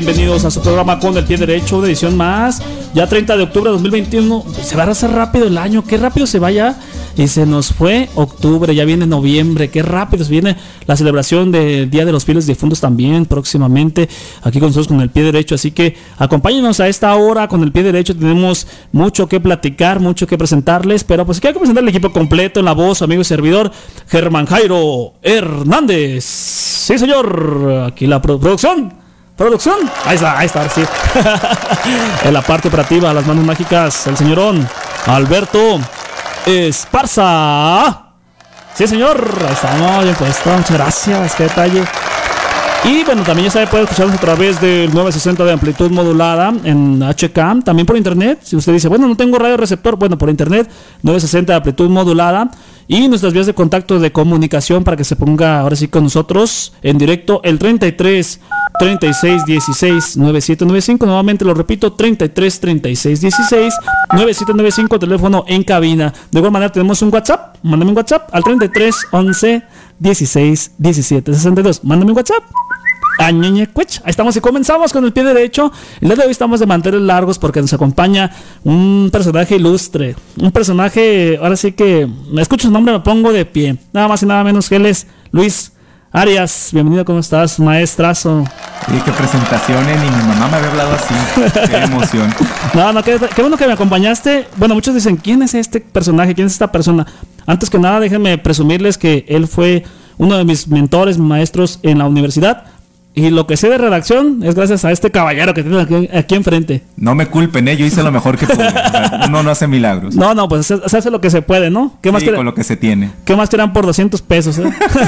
Bienvenidos a su programa con el pie derecho, una edición más. Ya 30 de octubre de 2021. Se va a hacer rápido el año. Qué rápido se vaya. Y se nos fue octubre, ya viene noviembre. Qué rápido se viene la celebración del Día de los Fieles Difuntos también próximamente. Aquí con nosotros con el pie derecho. Así que acompáñenos a esta hora con el pie derecho. Tenemos mucho que platicar, mucho que presentarles. Pero pues aquí hay que presentar el equipo completo en la voz, amigo y servidor, Germán Jairo Hernández. Sí, señor. Aquí la produ- producción. Producción. Ahí está, ahí está, sí. en la parte operativa, las manos mágicas, el señorón Alberto Esparza. Sí, señor. Ahí estamos, bien puesto. Muchas gracias. Qué detalle. Y bueno, también ya sabe, puede escucharnos a través del 960 de amplitud modulada en HK, también por internet. Si usted dice, bueno, no tengo radio receptor, bueno, por internet, 960 de amplitud modulada. Y nuestras vías de contacto de comunicación para que se ponga ahora sí con nosotros en directo, el 33 36 16 9795. Nuevamente lo repito, 33 36 16 9795, teléfono en cabina. De igual manera, tenemos un WhatsApp. Mándame un WhatsApp al 33 11 16 17 62. Mándame un WhatsApp. Ahí estamos y comenzamos con el pie derecho. El día de hoy estamos de manteles largos porque nos acompaña un personaje ilustre. Un personaje, ahora sí que me escucho su nombre, me pongo de pie. Nada más y nada menos que él es Luis Arias. Bienvenido, ¿cómo estás, maestrazo? Y qué presentaciones, ni mi mamá me había hablado así. Qué emoción. No, no, qué, qué bueno que me acompañaste. Bueno, muchos dicen, ¿quién es este personaje? ¿Quién es esta persona? Antes que nada, déjenme presumirles que él fue uno de mis mentores, maestros en la universidad. Y lo que sé de redacción es gracias a este caballero que tiene aquí, aquí enfrente. No me culpen, ¿eh? yo hice lo mejor que pude. O sea, uno no hace milagros. No, no, pues se, se hace lo que se puede, ¿no? ¿Qué más, Sí, con lo que se tiene. ¿qué más quieran por 200 pesos? eh?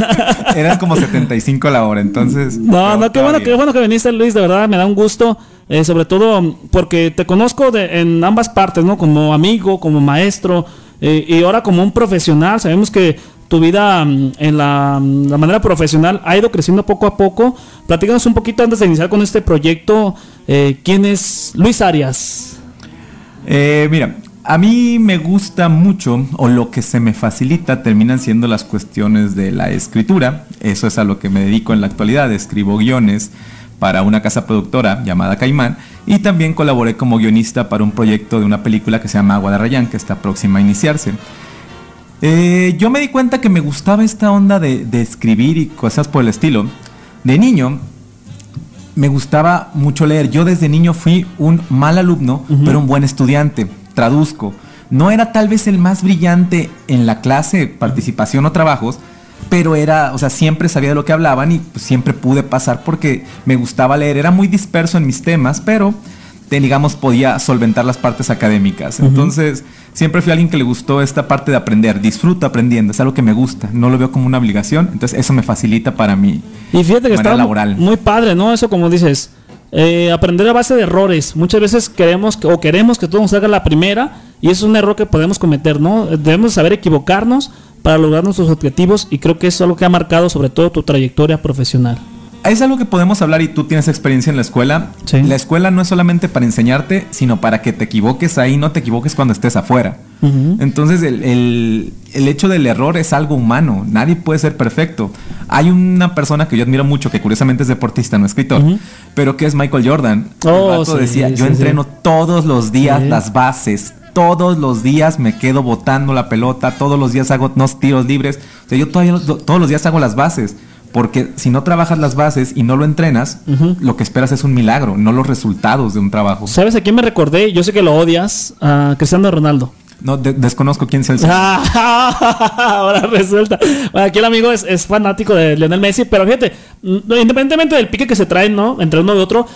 Eran como 75 la hora, entonces. No, no, qué bueno, qué bueno que viniste, Luis, de verdad, me da un gusto, eh, sobre todo porque te conozco de- en ambas partes, ¿no? Como amigo, como maestro, eh, y ahora como un profesional, sabemos que tu vida mm, en la, mm, la manera profesional ha ido creciendo poco a poco. Platícanos un poquito antes de iniciar con este proyecto, eh, ¿quién es Luis Arias? Eh, mira, a mí me gusta mucho, o lo que se me facilita terminan siendo las cuestiones de la escritura. Eso es a lo que me dedico en la actualidad. Escribo guiones para una casa productora llamada Caimán y también colaboré como guionista para un proyecto de una película que se llama Agua de Rayán, que está próxima a iniciarse. Eh, yo me di cuenta que me gustaba esta onda de, de escribir y cosas por el estilo. De niño, me gustaba mucho leer. Yo desde niño fui un mal alumno, pero un buen estudiante. Traduzco. No era tal vez el más brillante en la clase, participación o trabajos, pero era, o sea, siempre sabía de lo que hablaban y pues, siempre pude pasar porque me gustaba leer. Era muy disperso en mis temas, pero te- digamos podía solventar las partes académicas. Entonces, siempre fui alguien que le gustó esta parte de aprender. Disfruto aprendiendo, es algo que me gusta. No lo veo como una obligación, entonces eso me facilita para mí. Y fíjate que está laboral. muy padre, ¿no? Eso como dices, eh, aprender a base de errores. Muchas veces queremos que- o queremos que todo nos salga a la primera y es un error que podemos cometer, ¿no? Debemos saber equivocarnos para lograr nuestros objetivos y creo que eso es algo que ha marcado sobre todo tu trayectoria profesional. Es algo que podemos hablar y tú tienes experiencia en la escuela. Sí. La escuela no es solamente para enseñarte, sino para que te equivoques ahí, no te equivoques cuando estés afuera. Entonces el, el- el hecho del error es algo humano, nadie puede ser perfecto. Hay una persona que yo admiro mucho, que curiosamente es deportista, no escritor, pero que es Michael Jordan. Oh, el vato sí, decía, sí, yo entreno todos los días las bases. Todos los días me quedo botando la pelota, todos los días hago unos tiros libres. O sea, yo todavía todos los días hago las bases. Porque si no trabajas las bases y no lo entrenas, lo que esperas es un milagro, no los resultados de un trabajo. ¿Sabes a quién me recordé? Yo sé que lo odias, a Cristiano Ronaldo. No, de- desconozco quién sea el Ah, Ahora resulta. Bueno, aquí el amigo es, es fanático de Lionel Messi, pero fíjate, mm, independientemente del pique que se traen, ¿no? Entre uno y otro,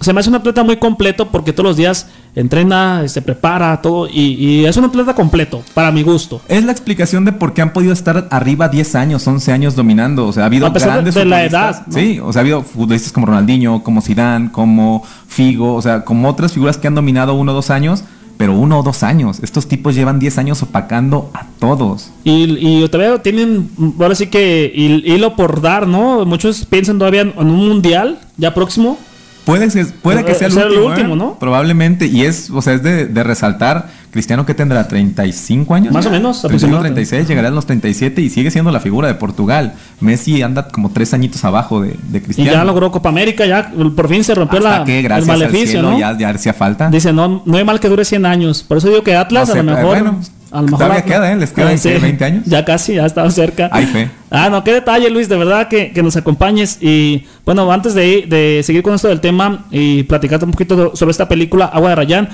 se me hace un atleta muy completo porque todos los días entrena, se prepara, todo, y, y es un atleta completo, para mi gusto. Es la explicación de por qué han podido estar arriba 10 años, 11 años dominando. O sea, ha habido A pesar de- grandes de la edad, ¿no? Sí, o sea, ha habido futbolistas como Ronaldinho, como Zidane, como Figo, o sea, como otras figuras que han dominado uno o dos años, pero uno o dos años. Estos tipos llevan 10 años opacando a todos. Y, y todavía tienen, ahora sí que hil- hilo por dar, ¿no? Muchos piensan todavía en un mundial ya próximo. Puede, ser- puede que Eh, sea el sea el último, último, ¿eh? ¿no? Probablemente. Y es, o sea, es de, de resaltar. Cristiano que tendrá 35 años. Más ya? o menos, 31, aproximadamente. 36, llegará a los 37 y sigue siendo la figura de Portugal. Messi anda como tres añitos abajo de, de Y Cristiano. ya logró Copa América, ya por fin se rompió Hasta la, que el gracias al maleficio, cielo ¿no? ya, ya hacía falta. Dice, no, no hay mal que dure 100 años. Por eso digo que Atlas No sé, a lo mejor. bueno, a lo mejor todavía queda, ¿eh? Les quedan, ¿qué, 20 años? Ya casi, ya estamos cerca. Hay fe. Ah, no, qué detalle, Luis, de verdad que, que nos acompañes. Y bueno, antes de, de seguir con esto del tema y platicarte un poquito sobre esta película, Agua de Rayán,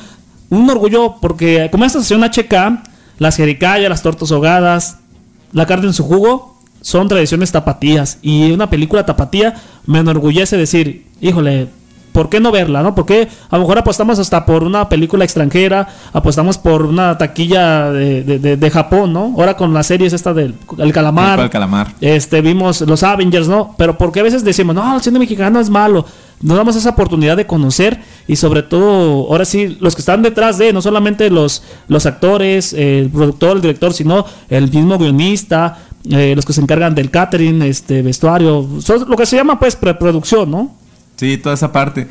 un orgullo porque como esta estación HK, las jericayas, las tortas ahogadas, la carne en su jugo, son tradiciones tapatías. Y una película tapatía me enorgullece decir, híjole, ¿por qué no verla? ¿no? Porque a lo mejor apostamos hasta por una película extranjera, apostamos por una taquilla de, de- de- de Japón, ¿no? Ahora con las series esta del el calamar. El calamar. Este, vimos los Avengers, ¿no? Pero porque a veces decimos, no, el cine mexicano es malo. Nos damos esa oportunidad de conocer y sobre todo, ahora sí, los que están detrás de, no solamente los, los actores, el productor, el director, sino el mismo guionista, eh, los que se encargan del catering, este, vestuario, lo que se llama pues preproducción, ¿no? Sí, toda esa parte.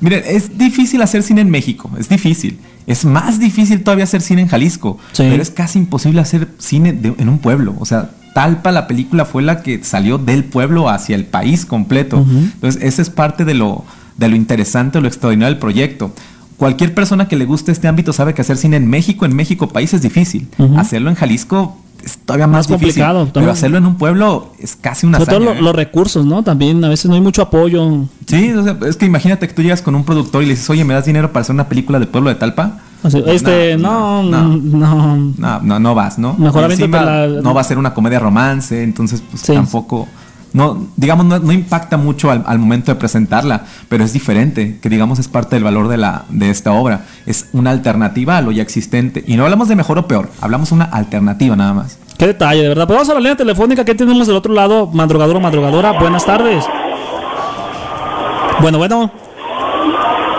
Miren, es difícil hacer cine en México, es difícil. Es más difícil todavía hacer cine en Jalisco, Sí. pero es casi imposible hacer cine de- en un pueblo. O sea, Talpa, la película, fue la que salió del pueblo hacia el país completo. Entonces, esa es parte de lo, de lo interesante, lo extraordinario del proyecto. Cualquier persona que le guste este ámbito sabe que hacer cine en México, en México país es difícil. Hacerlo en Jalisco es todavía más, complicado. Pero hacerlo en un pueblo es casi una Sobre todo ¿eh? los recursos, ¿no? También a veces no hay mucho apoyo. Sí, es que imagínate que tú llegas con un productor y le dices, oye, ¿me das dinero para hacer una película de pueblo de Talpa? este, no no no, no, no, vas, ¿no? Mejor no va a ser una comedia romance, entonces pues tampoco no, digamos, no, impacta mucho al, momento de presentarla, pero es diferente, que digamos es parte del valor de, la, de esta obra. Es una alternativa a lo ya existente. Y no hablamos de mejor o peor, hablamos una alternativa nada más. Qué detalle, de verdad. Pues vamos a la línea telefónica que tenemos del otro lado, madrugador o madrugadora. Buenas tardes. Bueno, bueno.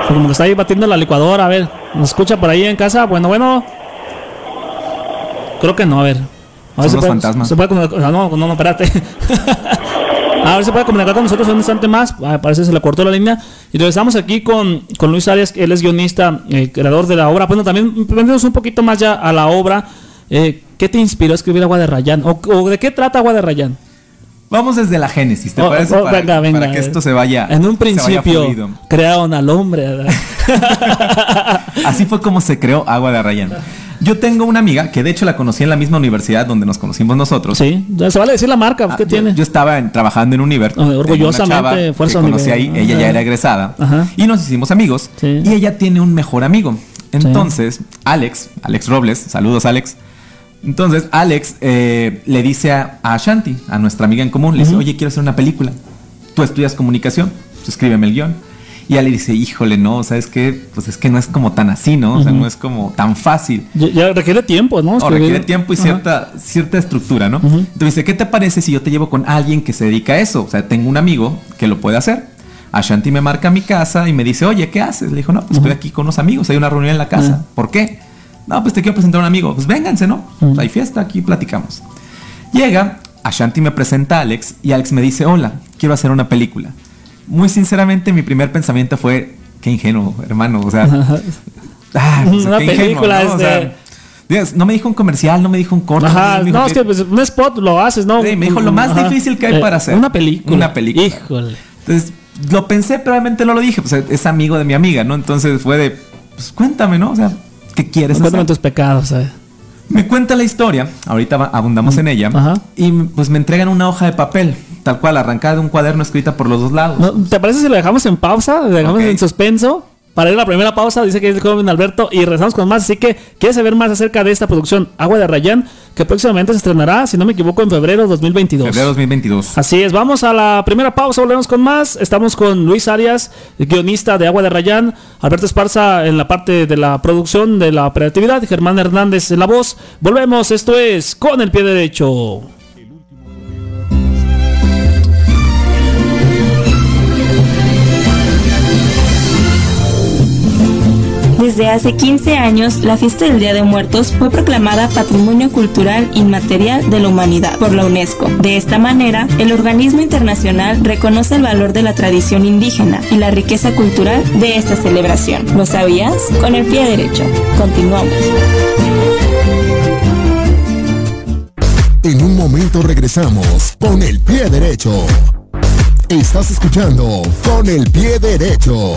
Como que está ahí batiendo la licuadora, a ver. ¿Nos escucha por ahí en casa? Bueno, bueno. Creo que no, a ver. A ver Son los fantasmas. Se puede, no, no, no, espérate. A ver si puede comunicar con nosotros un instante más. Ah, parece que se le cortó la línea. Y entonces estamos aquí con, con Luis Arias, él es guionista, eh, creador de la obra. Bueno, también vendemos un poquito más ya a la obra. Eh, ¿Qué te inspiró a escribir Agua de Rayán? ¿O, de qué trata Agua de Rayán? Vamos desde la génesis, ¿te oh, parece? Oh, para, venga, que esto se vaya. En un principio crearon al hombre. Así fue como se creó Agua de Rayán. Yo tengo una amiga que de hecho la conocí en la misma universidad donde nos conocimos nosotros. Sí, se vale decir la marca, ¿qué ah, tiene? Yo estaba trabajando en Univer. orgullosamente, Fuerza que conocí ahí, ella ya era egresada. Y nos hicimos amigos. Y ella tiene un mejor amigo. Entonces, Alex, Alex Robles, saludos Alex. Entonces, Alex eh, le dice a, a, Ashanti, a nuestra amiga en común, le dice, oye, quiero hacer una película. Tú estudias comunicación, pues escríbeme el guion. Y ella le dice, híjole, no, ¿sabes qué? Pues es que no es como tan así, ¿no? O sea, no es como tan fácil. Ya, requiere tiempo, ¿no? O requiere tiempo y cierta, cierta estructura, ¿no? Entonces dice, ¿qué te parece si yo te llevo con alguien que se dedica a eso? O sea, tengo un amigo que lo puede hacer. Ashanti me marca a mi casa y me dice, oye, ¿qué haces? Le dijo, no, pues estoy aquí con unos amigos, hay una reunión en la casa. ¿Por qué? No, pues te quiero presentar a un amigo. Pues vénganse, ¿no? hay fiesta, aquí platicamos. Llega, Ashanti me presenta a Alex y Alex me dice, hola, quiero hacer una película muy sinceramente, mi primer pensamiento fue, qué ingenuo, hermano, o sea... ah, una película ¿no? no me dijo un comercial, no me dijo un corto. no, es que pues, un spot lo haces, ¿no? me dijo lo más difícil que hay para hacer. Una película. Una película. Híjole. Entonces, lo pensé, pero realmente no lo dije. Pues es amigo de mi amiga, ¿no? Entonces fue de, pues cuéntame, ¿no? O sea, ¿qué quieres Cuéntame tus pecados, ¿sabes? Me cuenta la historia, ahorita abundamos en ella, y pues me entregan una hoja de papel, tal cual, arrancada de un cuaderno escrita por los dos lados. ¿Te parece si lo dejamos en pausa? ¿Lo dejamos en suspenso? Para ir a la primera pausa, dice que es el joven Alberto y regresamos con más. Así que, ¿quieres saber más acerca de esta producción Agua de Rayán? Que próximamente se estrenará, si no me equivoco, en febrero 2022. Febrero 2022. Así es, vamos a la primera pausa, volvemos con más. Estamos con Luis Arias, guionista de Agua de Rayán, Alberto Esparza en la parte de la producción, de la operatividad, Germán Hernández en la voz. Volvemos, esto es Con el Pie Derecho. Desde hace 15 años, la fiesta del Día de Muertos fue proclamada Patrimonio Cultural Inmaterial de la Humanidad por la UNESCO. De esta manera, el organismo internacional reconoce el valor de la tradición indígena y la riqueza cultural de esta celebración. ¿Lo sabías? Con el pie derecho. Continuamos. En un momento regresamos con el pie derecho. Estás escuchando con el pie derecho.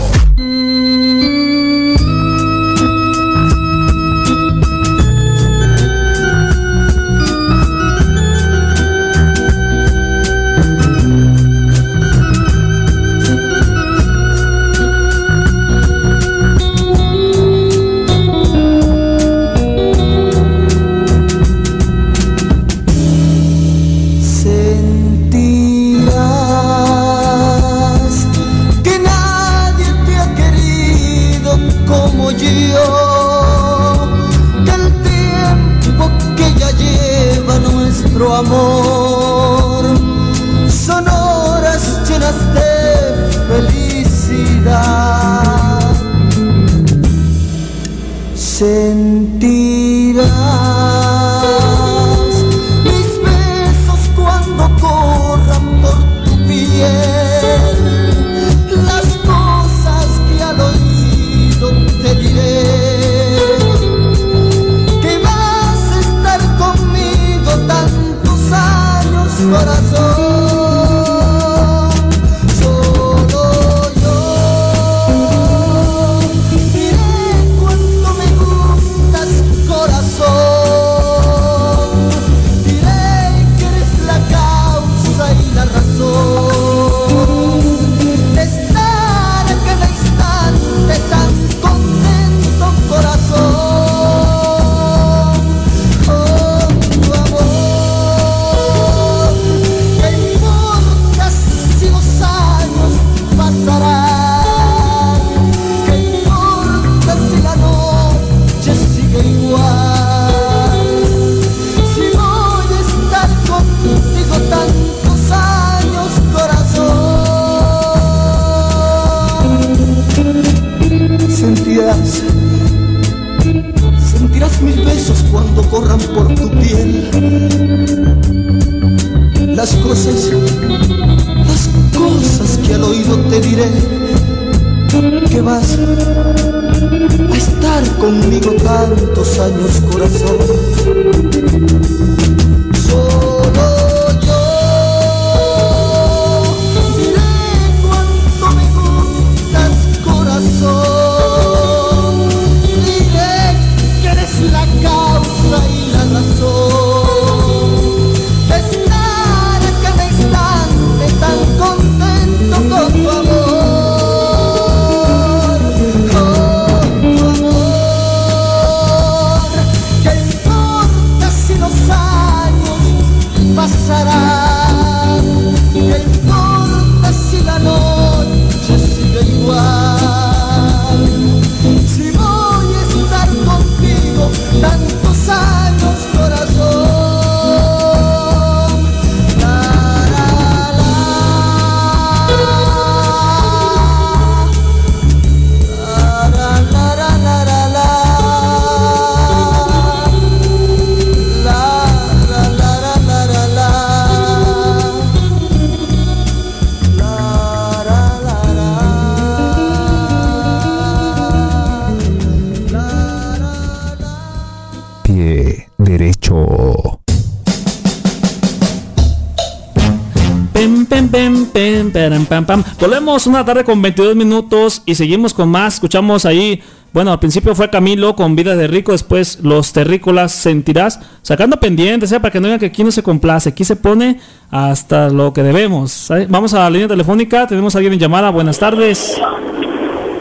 Volvemos una tarde con 22 minutos y seguimos con más. Escuchamos ahí, bueno, al principio fue Camilo con Vida de Rico, después Los Terrícolas Sentirás, sacando pendientes, ¿eh? para que no digan que aquí no se complace, aquí se pone hasta lo que debemos. Vamos a la línea telefónica, tenemos a alguien en llamada. Buenas tardes.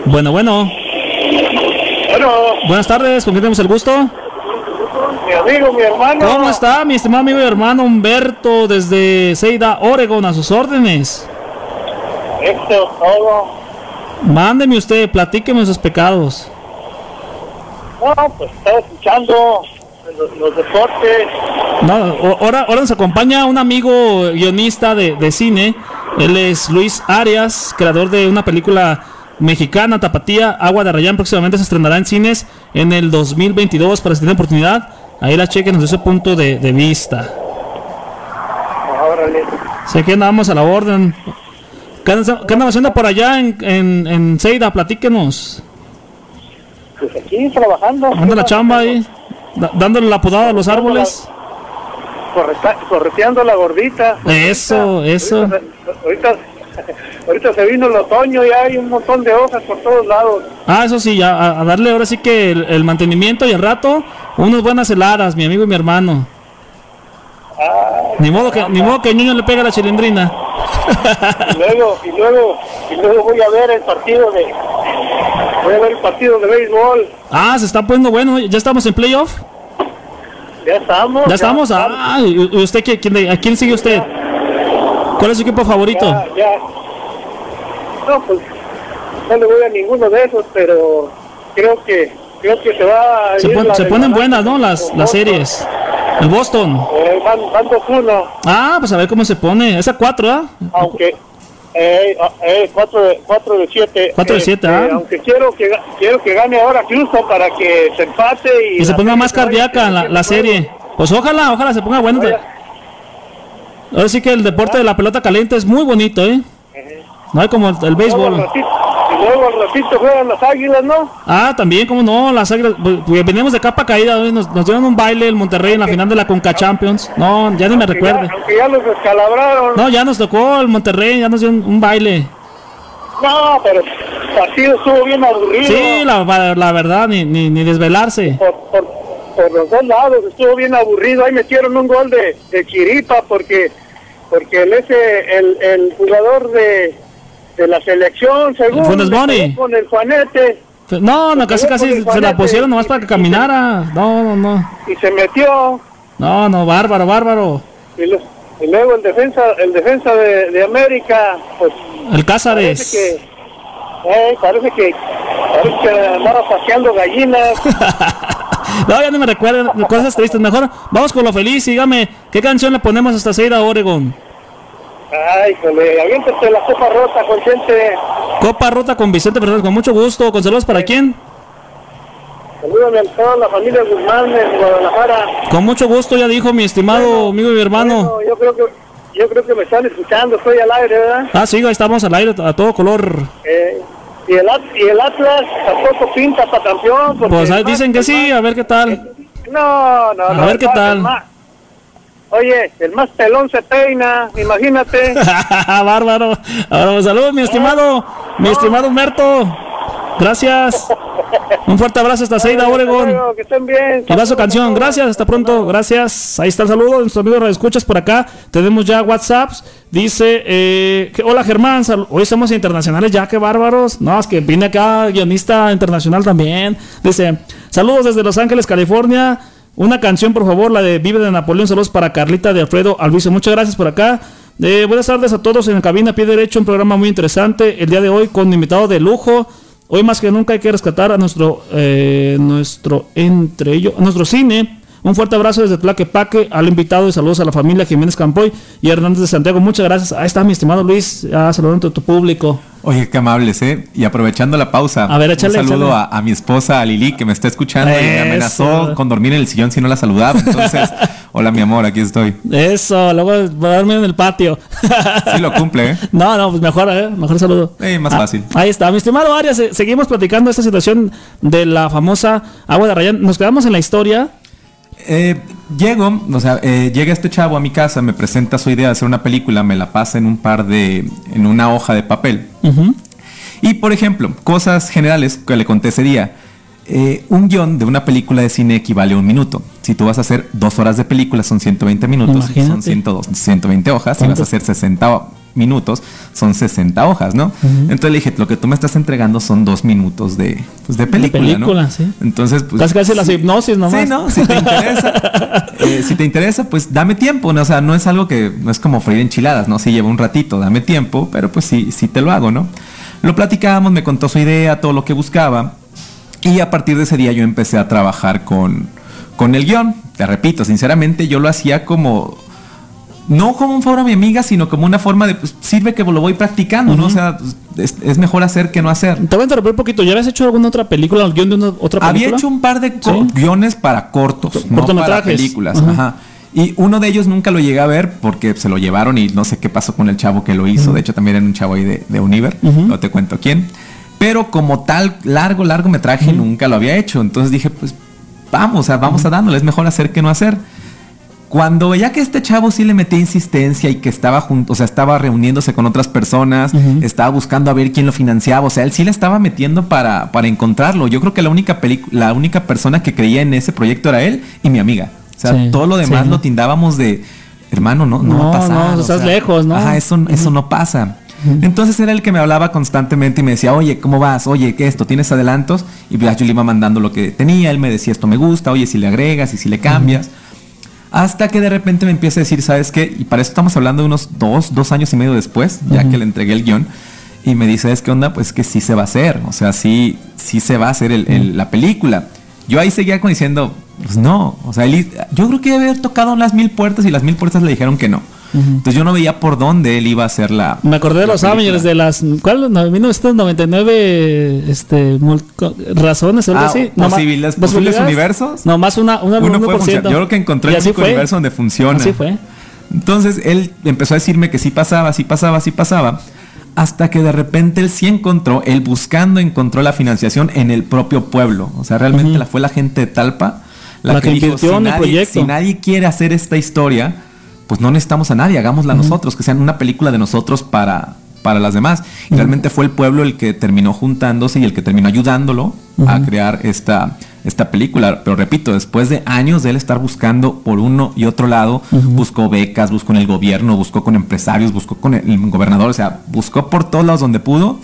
Bueno, bueno. Bueno. Buenas tardes, ¿con quién tenemos el gusto? Mi amigo, mi hermano. ¿Cómo está, mi estimado amigo y hermano Humberto desde Seida, Oregon, a sus órdenes? Esto todo. Mándeme usted, platíqueme sus pecados. No, pues estaba escuchando los, deportes. No, ahora, ahora nos acompaña un amigo guionista de, de cine. Él es Luis Arias, creador de una película mexicana, Tapatía, Agua de Rayán, próximamente se estrenará en cines en el 2022 para si tiene oportunidad. Ahí la chequen desde ese punto de, de vista. Órale. Sé que andamos a la orden. ¿Qué andan haciendo por allá en, en, en Seida? Platíquenos. Pues aquí trabajando. Anda la chamba ahí, dándole la podada a los árboles. correteando la gordita. Eso, eso. Ahorita, ahorita, se vino el otoño y hay un montón de hojas por todos lados. Ah, eso sí, a, a darle ahora sí que el, mantenimiento y el rato, unas buenas heladas, mi amigo y mi hermano. Ah, ni modo que, ni modo que el niño le pega la chilindrina y luego, y luego, y luego voy a ver el partido de voy a ver el partido de béisbol. Ah, se está poniendo bueno, ya estamos en playoff. Ya estamos. Ya, estamos. Ah, ¿y usted quién, a quién sigue usted? ¿Cuál es su equipo favorito? Ya, No, pues no le voy a ninguno de esos, pero creo que creo que se va a se, se ponen buenas, ¿no? Las las series. El Boston. Eh, van, van 2-1. Ah, pues a ver cómo se pone. Esa 4, ¿ah? Aunque. Eh, eh, 4 de 4 de 7. 4 de 7, este, ¿ah? aunque quiero que quiero que gane ahora Houston para que se empate y, y se ponga más cardíaca la, la serie. Pues ojalá, ojalá se ponga bueno. Ahora sí que el deporte de la pelota caliente es muy bonito, ¿eh? No hay como el, béisbol. Y luego al ratito juegan las águilas, ¿no? Ah, también, como no, las águilas. pues, pues, Venimos de capa caída, nos, nos dieron un baile el Monterrey en la final de la Conca Champions. No, ya ni me recuerde. aunque ya los descalabraron. No, ya nos tocó el Monterrey, ya nos dio un, un baile. No, pero el partido estuvo bien aburrido. Sí, la, la verdad, ni, ni, ni desvelarse. por, por, por los dos lados estuvo bien aburrido ahí metieron un gol de, de Chiripa porque porque el ese el, el jugador de, de la selección según Funes Mori. con el Juanete No, no, casi casi se la pusieron nomás para que caminara. No, no, no. y se metió No, no, bárbaro, bárbaro. y, lo- y luego el defensa el defensa de, de América pues El parece Cázares. que eh, parece que parece que andaba paseando gallinas No, ya no me recuerdo cosas tristes. Mejor vamos con lo feliz. Dígame, ¿qué canción le ponemos hasta Seira Oregon? Ay jole aviéntate la copa rota consciente Copa Rota con Vicente Fernández, con mucho gusto. ¿Con saludos para quién? Salúdame a toda la familia Guzmán en Guadalajara. Con mucho gusto, ya dijo mi estimado amigo y mi hermano. Bueno, yo creo que yo creo que me están escuchando, estoy al aire, ¿verdad? Ah, sí, ahí estamos al aire a todo color. Eh, y, el, y el Atlas tampoco pinta para campeón. Pues ahí dicen que sí, a ver qué tal. No, no, A no. ver el qué tal. Oye, el más pelón se peina, imagínate. Bárbaro. Ahora, saludos, mi estimado, mi estimado Humberto. Gracias. Un fuerte abrazo hasta Seida, Oregon. Bueno, que estén bien. Y va su canción. Gracias, hasta pronto. Gracias. Ahí está el saludo de nuestro amigo de escuchas por acá. Tenemos ya WhatsApps. Dice, eh, que- hola Germán, sal- hoy somos internacionales ya, qué bárbaros. No, es que vine acá, guionista internacional también. Dice, saludos desde Los Ángeles, California. Una canción, por favor, la de Vive de Napoleón. Saludos para Carlita de Alfredo Alviso. Muchas gracias por acá. Eh, buenas tardes a todos en cabina, pie derecho, un programa muy interesante. El día de hoy con invitado de lujo. Hoy más que nunca hay que rescatar a nuestro, eh, nuestro entre ellos, nuestro cine. Un fuerte abrazo desde Tlaquepaque al invitado y saludos a la familia Jiménez Campoy y Hernández de Santiago. Muchas gracias. Ahí está mi estimado Luis, saludando a tu público. Oye, qué amables, ¿eh? Y aprovechando la pausa, A ver, échale, un saludo a, a mi esposa, a Lili, que me está escuchando y me amenazó con dormir en el sillón si no la saludaba. Entonces, hola, mi amor, aquí estoy. Eso, luego voy a dormir en el patio. Sí lo cumple, ¿eh? No, no, pues mejor, ¿eh? Mejor saludo. Eh, más Ah, fácil. Ahí está, mi estimado Arias, seguimos platicando esta situación de la famosa agua de Rayán. Nos quedamos en la historia. Eh, llego, o sea, eh, llega este chavo a mi casa, me presenta su idea de hacer una película, me la pasa en un par de, en una hoja de papel. Y por ejemplo, cosas generales que le conté ese día. Eh, un guion de una película de cine equivale a un minuto. Si tú vas a hacer dos horas de película, son 120 minutos, Imagínate. son 102, 120 hojas. Si vas a hacer 60 minutos, son 60 hojas, ¿no? Entonces le dije, lo que tú me estás entregando son dos minutos de, pues, de película, película, ¿no? sí. Entonces, pues... Casi casi las hipnosis nomás. Sí, ¿no? Si te interesa, eh, si te interesa, pues dame tiempo, ¿no? O sea, no es algo que, no es como freír enchiladas, ¿no? Sí lleva un ratito, dame tiempo, pero pues sí, sí te lo hago, ¿no? Lo platicamos, me contó su idea, todo lo que buscaba, y a partir de ese día yo empecé a trabajar con, con el guion. Te repito, sinceramente yo lo hacía como... No como un favor a mi amiga, sino como una forma de, pues, sirve que lo voy practicando, ¿no? O sea, es, es mejor hacer que no hacer. Te voy a interrumpir un poquito. ¿Ya habías hecho alguna otra película, el guion de una otra película? Había hecho un par de Sí. guiones para cortos, no para películas. Ajá. Ajá. Y uno de ellos nunca lo llegué a ver porque se lo llevaron y no sé qué pasó con el chavo que lo hizo. De hecho, también era un chavo ahí de, de Univer. No te cuento quién. Pero como tal, largo, largo metraje nunca lo había hecho. Entonces dije, pues vamos, o sea, vamos a dándole. Es mejor hacer que no hacer. Cuando veía que este chavo sí le metía insistencia y que estaba junto, o sea, estaba reuniéndose con otras personas, estaba buscando a ver quién lo financiaba, o sea, él sí le estaba metiendo para, para encontrarlo. Yo creo que la única la única persona que creía en ese proyecto era él y mi amiga. O sea, Sí, todo lo demás sí. lo tindábamos de, hermano, no, no, No, va a pasar. no, o estás sea, lejos, ¿no? Ajá, eso, eso no pasa. Entonces era el que me hablaba constantemente y me decía, oye, ¿cómo vas? Oye, ¿qué esto? ¿Tienes adelantos? Y pues yo le iba mandando lo que tenía, él me decía, esto me gusta, oye, si le agregas y si le cambias. Hasta que de repente me empieza a decir, ¿sabes qué? Y para eso estamos hablando de unos dos, dos años y medio después, ya que le entregué el guion. Y me dice, ¿sabes qué onda? Pues que sí se va a hacer. O sea, sí, sí se va a hacer el- el- la película. Yo ahí seguía como diciendo, pues no. O sea, él- yo creo que debe haber tocado las mil puertas y las mil puertas le dijeron que no. Entonces yo no veía por dónde él iba a hacer la. Me acordé de la los película. Avengers, de las. ¿Cuál? No, 1999 este, razones, algo Ah, así. No, ma- posibles- posibles universos. No, más una, una, Uno un puede 1%. funcionar. Yo creo que encontré Y el único fue. universo donde funciona. Así fue. Entonces él empezó a decirme que sí pasaba, sí pasaba, sí pasaba. hasta que de repente él sí encontró, él buscando encontró la financiación en el propio pueblo. O sea, realmente la, fue la gente de Talpa la, que, dijo, si nadie, si nadie quiere hacer esta historia, pues no necesitamos a nadie, hagámosla nosotros, que sea una película de nosotros para, para las demás. Y realmente fue el pueblo el que terminó juntándose y el que terminó ayudándolo a crear esta, esta película. Pero repito, después de años de él estar buscando por uno y otro lado, buscó becas, buscó en el gobierno, buscó con empresarios, buscó con el gobernador, o sea, buscó por todos lados donde pudo.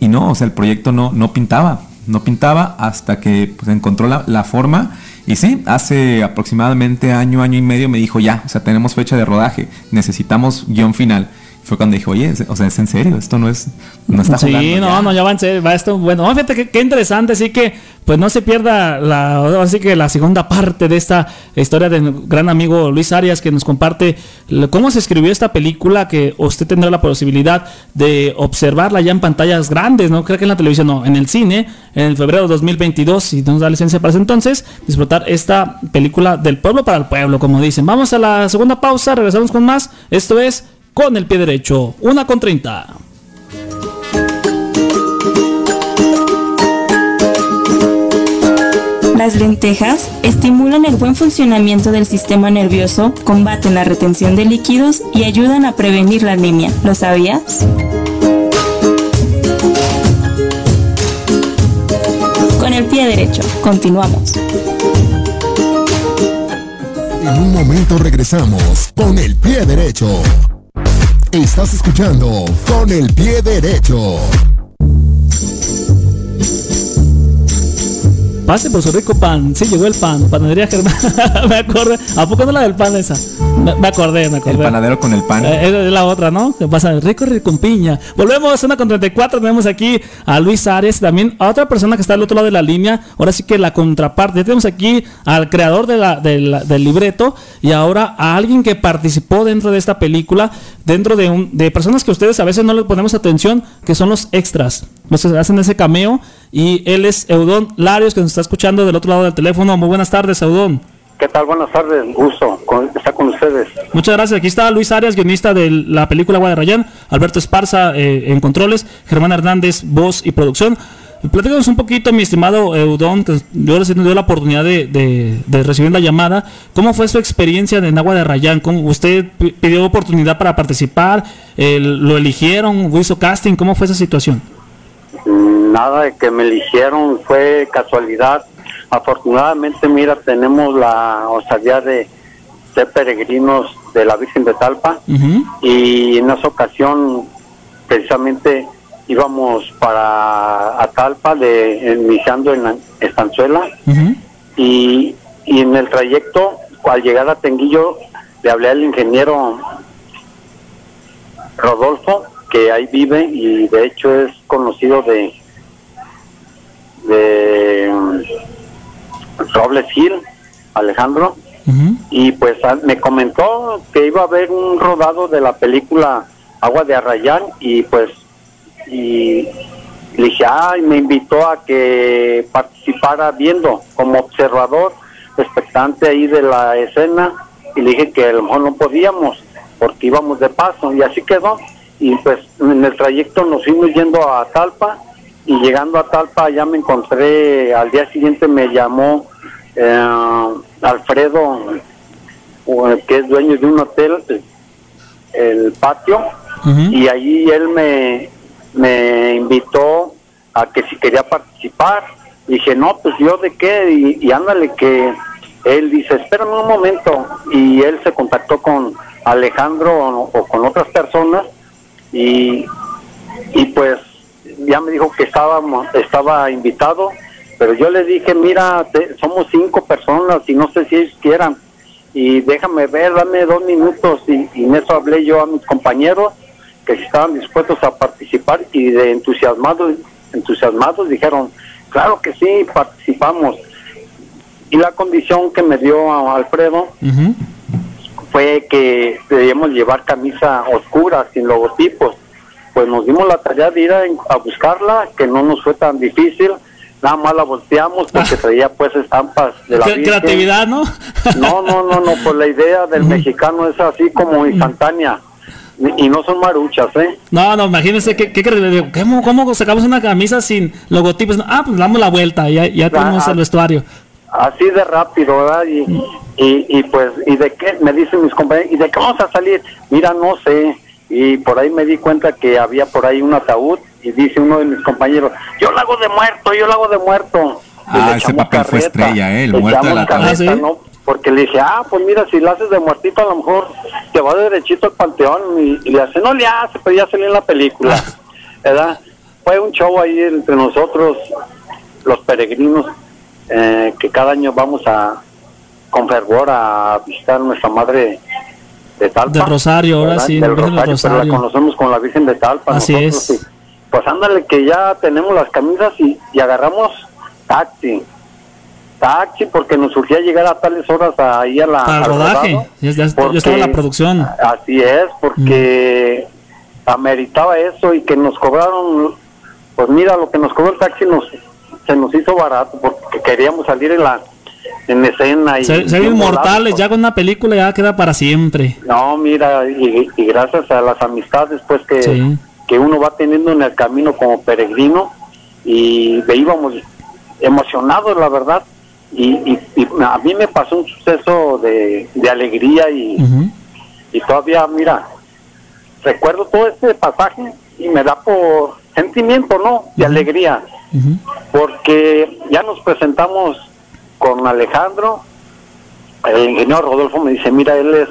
Y no, o sea, el proyecto no, no pintaba, no pintaba hasta que pues, encontró la, la forma. Y sí, hace aproximadamente año, año y medio me dijo, ya, o sea, tenemos fecha de rodaje, necesitamos guion final fue cuando dije, oye, o sea, es en serio, esto no es, no está sí, no, no, ya va en serio, va esto, bueno, fíjate qué, interesante, así que, pues no se pierda la, así que la segunda parte de esta historia del gran amigo Luis Arias que nos comparte cómo se escribió esta película, que usted tendrá la posibilidad de observarla ya en pantallas grandes, no creo que en la televisión, no, en el cine, en el febrero de 2022, si nos da licencia para ese entonces, disfrutar esta película del pueblo para el pueblo, como dicen. Vamos a la segunda pausa, regresamos con más, esto es con el pie derecho. Una con 30. Las lentejas estimulan el buen funcionamiento del sistema nervioso, combaten la retención de líquidos y ayudan a prevenir la anemia. ¿Lo sabías? Con el pie derecho, continuamos. En un momento regresamos con el pie derecho. Estás escuchando con el pie derecho. Pase por su rico pan. Sí, llegó el pan. Panadería Germán. me acordé. ¿A poco no la del pan esa? Me, acordé, me acordé. El panadero con el pan. Eh, es la otra, ¿no? Que pasa rico, rico con piña. Volvemos a una con 34. Tenemos aquí a Luis Ares. También a otra persona que está al otro lado de la línea. Ahora sí que la contraparte. Ya tenemos aquí al creador de la, del libreto. Y ahora a alguien que participó dentro de esta película. Dentro de, un, de personas que ustedes a veces no les ponemos atención. Que son los extras. Los que hacen ese cameo. Y él es Eudón Larios, que nos está escuchando del otro lado del teléfono. Muy buenas tardes, Eudón. ¿Qué tal? Buenas tardes, gusto con, estar con ustedes. Muchas gracias. Aquí está Luis Arias, guionista de la película Agua de Rayán, Alberto Esparza eh, en controles, Germán Hernández, voz y producción. Platícanos un poquito, mi estimado Eudón, que yo les dio la oportunidad de, recibir la llamada. ¿Cómo fue su experiencia en Agua de Rayán? ¿Cómo ¿Usted pidió oportunidad para participar? ¿Lo eligieron? ¿Hizo casting? ¿Cómo fue esa situación? Nada de que me eligieron, fue casualidad. Afortunadamente, mira, tenemos la osadía de ser peregrinos de la Virgen de Talpa. Y en esa ocasión precisamente íbamos para Talpa de, iniciando en Estanzuela. Y, y en el trayecto al llegar a Tenguillo le hablé al ingeniero Rodolfo que ahí vive y de hecho es conocido de de Robles Hill, Alejandro, y pues ah, me comentó que iba a haber un rodado de la película Agua de Arrayán y pues y le dije, ay, me invitó a que participara viendo como observador, expectante ahí de la escena y le dije que a lo mejor no podíamos porque íbamos de paso y así quedó y pues en el trayecto nos fuimos yendo a Talpa y llegando a Talpa ya me encontré, al día siguiente me llamó eh, Alfredo, que es dueño de un hotel, el patio, y allí él me, me invitó a que si quería participar. Dije, no, pues yo de qué, y, y ándale que él dice, espérame un momento, y él se contactó con Alejandro o con otras personas y, y pues ya me dijo que estábamos, estaba invitado, pero yo le dije, mira, somos cinco personas y no sé si ellos quieran, y déjame ver, dame dos minutos, y, en eso hablé yo a mis compañeros que estaban dispuestos a participar y de entusiasmados, entusiasmados dijeron, claro que sí, participamos. Y la condición que me dio a Alfredo fue que debíamos llevar camisa oscura, sin logotipos. Pues nos dimos la tarea de ir a, buscarla, que no nos fue tan difícil. Nada más la volteamos porque ah. traía pues estampas de la creatividad, ¿no? no, no, no, no, pues la idea del mexicano es así como instantánea. Y no son maruchas, ¿eh? No, no, imagínense que, que, ¿cómo, ¿cómo, sacamos una camisa sin logotipos? Ah, pues damos la vuelta, ya, ya tenemos ah, el vestuario. Así de rápido, ¿verdad? Y, y, y, pues, ¿y de qué? Me dicen mis compañeros, ¿y de qué vamos a salir? Mira, no sé. Y por ahí me di cuenta que había por ahí un ataúd y dice uno de mis compañeros, yo lo hago de muerto, yo lo hago de muerto. Ah, ese papel fue estrella, ¿eh? El muerto carreta, ¿no? Porque le dije, ah, pues mira, si lo haces de muertito, a lo mejor te va derechito al panteón. Y, le hace, no le hace, pero ya salió en la película. ¿Verdad? Fue un show ahí entre nosotros, los peregrinos, eh, que cada año vamos a con fervor a visitar a nuestra madre de Talpa. De Rosario, ahora sí, Del Rosario, Pero la conocemos con la Virgen de Talpa. Así es. Pues ándale, que ya tenemos las camisas y, y agarramos taxi taxi porque nos surgía llegar a tales horas ahí a la al rodaje ya, estaba la producción así es porque ameritaba eso y que nos cobraron pues mira lo que nos cobró el taxi nos se nos hizo barato porque queríamos salir en la en escena y ser, inmortales ya con una película ya queda para siempre. No mira y, gracias a las amistades pues que que uno va teniendo en el camino como peregrino y veíamos emocionados la verdad y, a mí me pasó un suceso de, alegría y, y todavía, mira, recuerdo todo este pasaje y me da por sentimiento, ¿no? De alegría, porque ya nos presentamos con Alejandro, el ingeniero Rodolfo me dice, mira, él es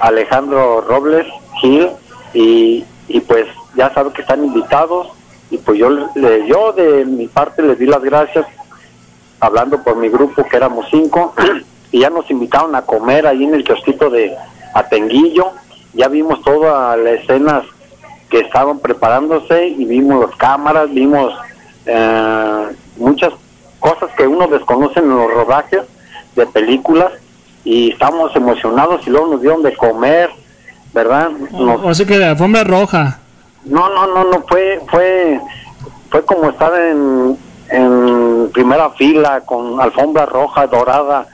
Alejandro Robles Gil y, y pues ya sabe que están invitados. Y pues yo, le, yo de mi parte les di las gracias hablando por mi grupo, que éramos cinco, y ya nos invitaron a comer ahí en el kiosquito de Atenguillo. Ya vimos todas las escenas que estaban preparándose y vimos las cámaras, vimos eh, muchas cosas que uno desconoce en los rodajes de películas y estábamos emocionados y luego nos dieron de comer, ¿verdad? o sea que la alfombra roja. No, no, no, no, fue, fue, fue como estar en, en primera fila con alfombra roja, dorada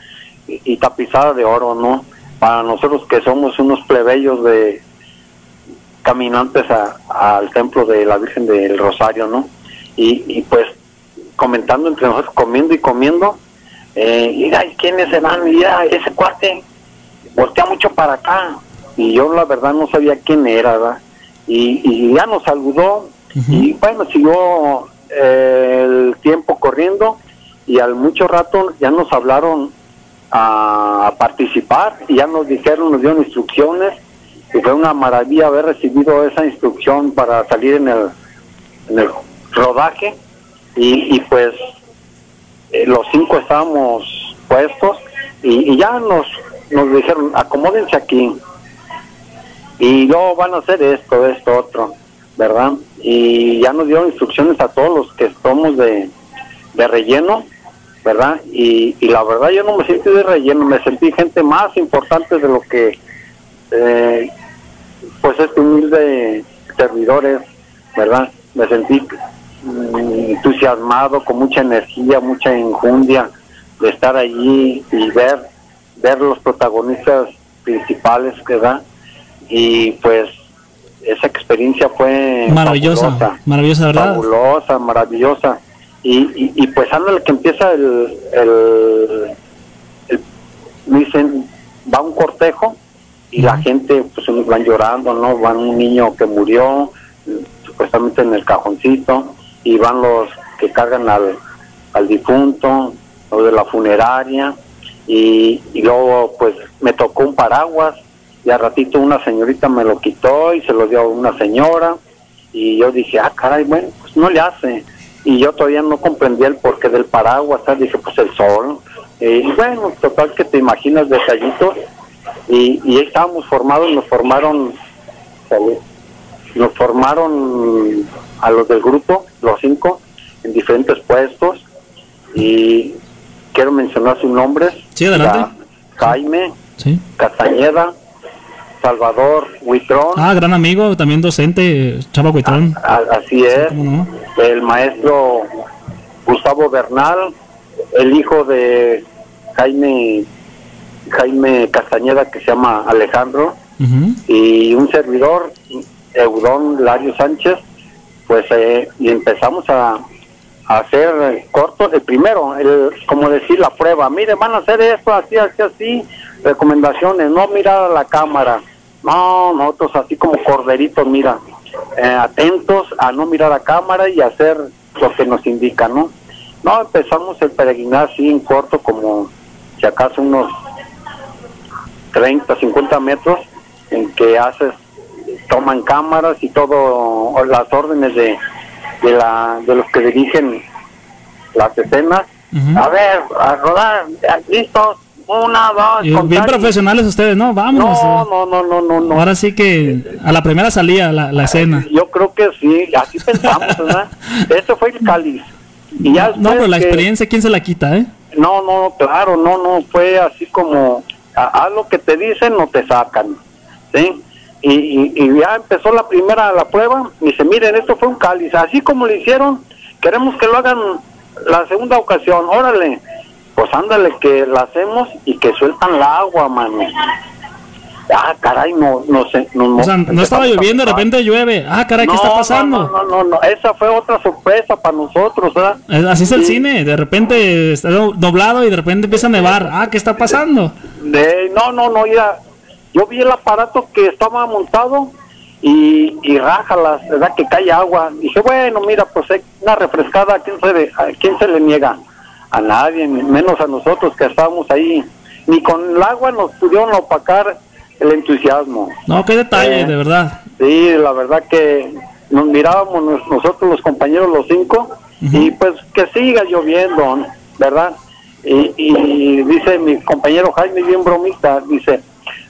y, tapizada de oro, ¿no? Para nosotros que somos unos plebeyos de caminantes al templo de la Virgen del Rosario, ¿no? Y, pues comentando entre nosotros, comiendo y comiendo, eh, mira, ¿quiénes serán? Mira, ese cuate voltea mucho para acá. Y yo la verdad no sabía quién era, ¿verdad? Y, ya nos saludó y bueno, siguió el tiempo corriendo y al mucho rato ya nos hablaron a participar y ya nos dijeron, nos dieron instrucciones y fue una maravilla haber recibido esa instrucción para salir en el, en el rodaje y, pues eh, los cinco estábamos puestos y, y, ya nos, nos dijeron acomódense aquí y luego van a hacer esto, esto, otro, ¿verdad? y ya nos dieron instrucciones a todos los que somos de, relleno, ¿verdad? Y, la verdad yo no me sentí de relleno, me sentí gente más importante de lo que eh, pues este humilde servidores, ¿verdad? Me sentí entusiasmado, con mucha energía, mucha injundia de estar allí y ver, ver los protagonistas principales, ¿verdad? Y pues esa experiencia fue maravillosa, maravillosa, ¿verdad? Fabulosa, maravillosa. Y, y, pues el que empieza el, el, dicen, va un cortejo y la gente pues van llorando, ¿no? Van un niño que murió, supuestamente en el cajoncito, y van los que cargan al, al difunto, los de la funeraria, y, y luego pues me tocó un paraguas y a ratito una señorita me lo quitó y se lo dio a una señora y yo dije, ah, caray, bueno, pues no le hace. Y yo todavía no comprendía el porqué del paraguas, dije, pues el sol. Y bueno, total que te imaginas detallitos. Y, y estábamos formados, nos formaron, nos formaron a los del grupo, los cinco, en diferentes puestos. Y quiero mencionar sus nombres. Sí, adelante. Jaime, sí. Castañeda, Salvador Huitrón. Ah, gran amigo, también docente, Chava Huitrón. Así es. El maestro Gustavo Bernal, el hijo de Jaime Jaime Castañeda que se llama Alejandro y un servidor, Eudón Lario Sánchez, pues eh, y empezamos a, hacer cortos. El primero, el, como decir la prueba, mire, van a hacer esto, así, así, así, recomendaciones, no mirar a la cámara. No, nosotros así como corderitos, mira, eh, atentos a no mirar a cámara y hacer lo que nos indica, ¿no? No, empezamos el peregrinar así en corto, como si acaso unos 30, 50 metros, en que haces, toman cámaras y todo, las órdenes de, de, la, de los que dirigen las escenas. A ver, a rodar, listos, una, dos. bien profesionales ustedes, ¿no? Vamos. No, no, no, no, no, no. Ahora sí que a la primera salía la, la escena. Yo creo que sí, así pensamos, ¿verdad? Eso fue el cáliz. Y ya no, pero la experiencia, ¿quién se la quita, eh? No, no, claro, no, no, fue así como, haz lo que te dicen, no te sacan, ¿sí? Y, y, ya empezó la primera, la prueba, y dice, miren, esto fue un cáliz, así como lo hicieron, queremos que lo hagan la segunda ocasión, órale, pues ándale, que la hacemos y que sueltan la agua, mano ah, caray, no, no sé. No, o sea, no estaba lloviendo, de repente llueve. Ah, caray, ¿qué está pasando? No, no, no, esa fue otra sorpresa para nosotros, ¿verdad? Así es el cine, de repente está doblado y de repente empieza a nevar. Ah, ¿qué está pasando? De, no, no, no, ya, yo vi el aparato que estaba montado y, y rájalas, ¿verdad? Que cae agua. Dije, bueno, mira, pues una refrescada, ¿a quién se, a quién se le niega? A nadie, menos a nosotros que estábamos ahí. Ni con el agua nos pudieron opacar el entusiasmo. No, qué detalle, eh, de verdad. Sí, la verdad que nos mirábamos nosotros los compañeros los cinco y pues que siga lloviendo, ¿verdad? Y, y, dice mi compañero Jaime bien bromista, dice,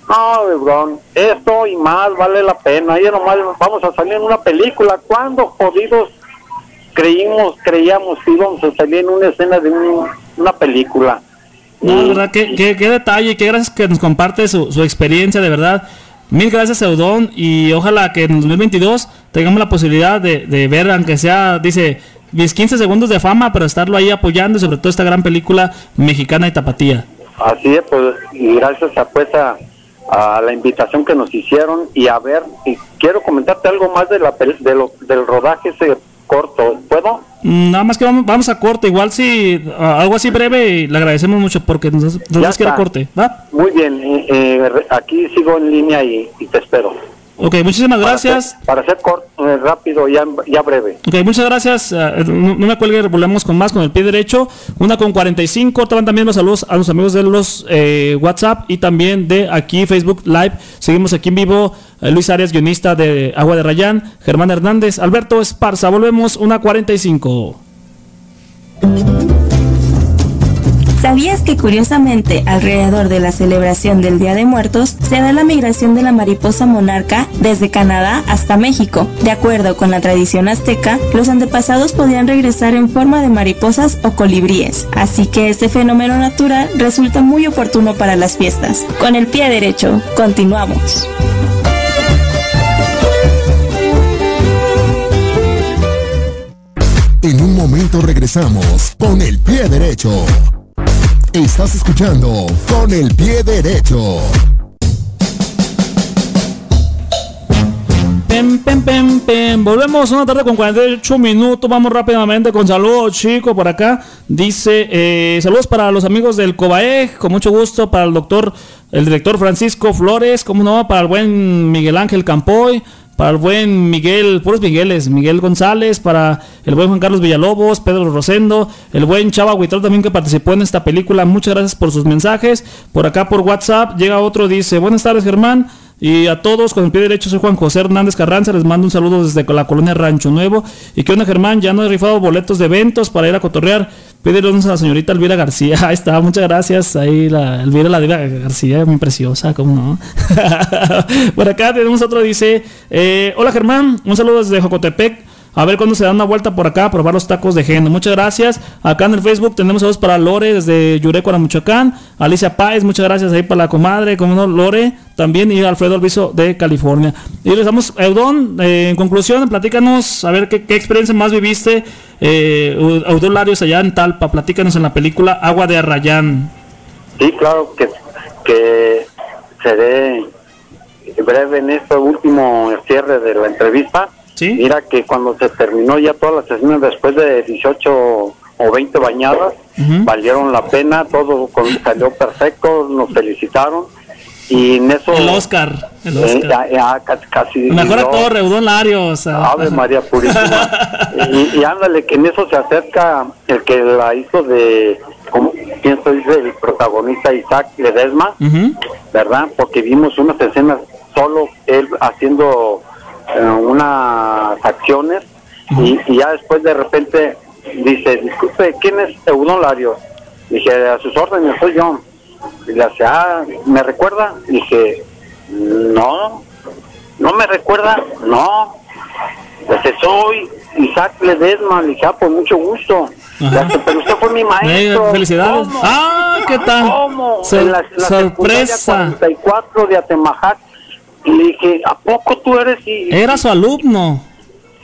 no, Lebron, esto y más vale la pena, ya nomás vamos a salir en una película, ¿cuándo jodidos creímos, creíamos que íbamos a salir en una escena de una película? No, verdad, qué, qué, detalle, qué gracias que nos comparte su, su experiencia, de verdad. Mil gracias, Eudón, y ojalá que en 2022 tengamos la posibilidad de, de ver, aunque sea, dice, mis 15 segundos de fama, pero estarlo ahí apoyando, sobre todo esta gran película mexicana y tapatía. Así es, pues, y gracias a, pues, a, la invitación que nos hicieron y a ver, y quiero comentarte algo más de la, de lo, del rodaje ese corto, ¿puedo? Mm, nada más que vamos, vamos a corte, igual si algo así breve, le agradecemos mucho porque nos, nos que corte, ¿va? Muy bien, eh, eh, aquí sigo en línea y, te espero. Ok, muchísimas gracias. Para ser, corto, eh, rápido, ya, ya breve. Ok, muchas gracias. no, me cuelgue, volvemos con más con el pie derecho. Una con 45. Te también los saludos a los amigos de los WhatsApp y también de aquí Facebook Live. Seguimos aquí en vivo eh, Luis Arias, guionista de Agua de Rayán, Germán Hernández, Alberto Esparza. Volvemos una 45. ¿Sabías que curiosamente alrededor de la celebración del Día de Muertos se da la migración de la mariposa monarca desde Canadá hasta México? De acuerdo con la tradición azteca, los antepasados podían regresar en forma de mariposas o colibríes, así que este fenómeno natural resulta muy oportuno para las fiestas. Con el pie derecho, continuamos. En un momento regresamos con el pie derecho. Estás escuchando con el pie derecho. Pem, pem, pem, pem. Volvemos una tarde con 48 minutos. Vamos rápidamente con saludos, chico, por acá. Dice, eh, saludos para los amigos del COBAE, con mucho gusto, para el doctor, el director Francisco Flores, como no, para el buen Miguel Ángel Campoy, para el buen Miguel, puros Migueles, Miguel González, para el buen Juan Carlos Villalobos, Pedro Rosendo, el buen Chava Huitrón también que participó en esta película. Muchas gracias por sus mensajes. Por acá por WhatsApp llega otro, dice, buenas tardes Germán. Y a todos, con el pie derecho, soy Juan José Hernández Carranza. Les mando un saludo desde la colonia Rancho Nuevo. ¿Y qué onda, Germán? Ya no he rifado boletos de eventos para ir a cotorrear. Pídelos a la señorita Elvira García. Ahí está, muchas gracias. Ahí la Elvira la García, muy preciosa, ¿cómo no? Por acá tenemos otro, dice: eh, Hola, Germán. Un saludo desde Jocotepec. A ver cuándo se da una vuelta por acá a probar los tacos de geno. Muchas gracias. Acá en el Facebook tenemos saludos para Lore desde Yurecuara, Michoacán. Alicia Páez, muchas gracias ahí para la comadre, como no, Lore también. Y Alfredo Alviso de California. Y les damos, Eudón, eh, en conclusión, platícanos, a ver qué, experiencia más viviste. Eh, Eudón Larios allá en Talpa, platícanos en la película Agua de Arrayán. Sí, claro, que, que se dé breve en este último cierre de la entrevista. Sí. Mira que cuando se terminó ya todas las sesiones después de 18 o 20 bañadas, valieron la pena, todo salió perfecto, nos felicitaron y en eso... El Oscar. El eh, Oscar. ya, ya casi, Mejor actor, Reudón Larios. Ave. María Purísima. y, y ándale, que en eso se acerca el que la hizo de, como pienso dice, el protagonista Isaac Ledesma. ¿verdad? Porque vimos unas escenas solo él haciendo eh, unas acciones y, y ya después de repente dice, disculpe, ¿quién es Eudón Larios? Dije, a sus órdenes, soy yo. Y le hace, ah, ¿me recuerda? Dije, no, ¿no me recuerda? No. Dice, soy Isaac Ledesma. Le dije, ah, pues mucho gusto. Hace, pero usted fue mi maestro. Felicidades. ¿Cómo? Ah, ¿qué tal? ¿Cómo? Sor- en la, en la secundaria sorpresa. 44 de Atemajac. Y le dije, ¿a poco tú eres? Y, Era su alumno.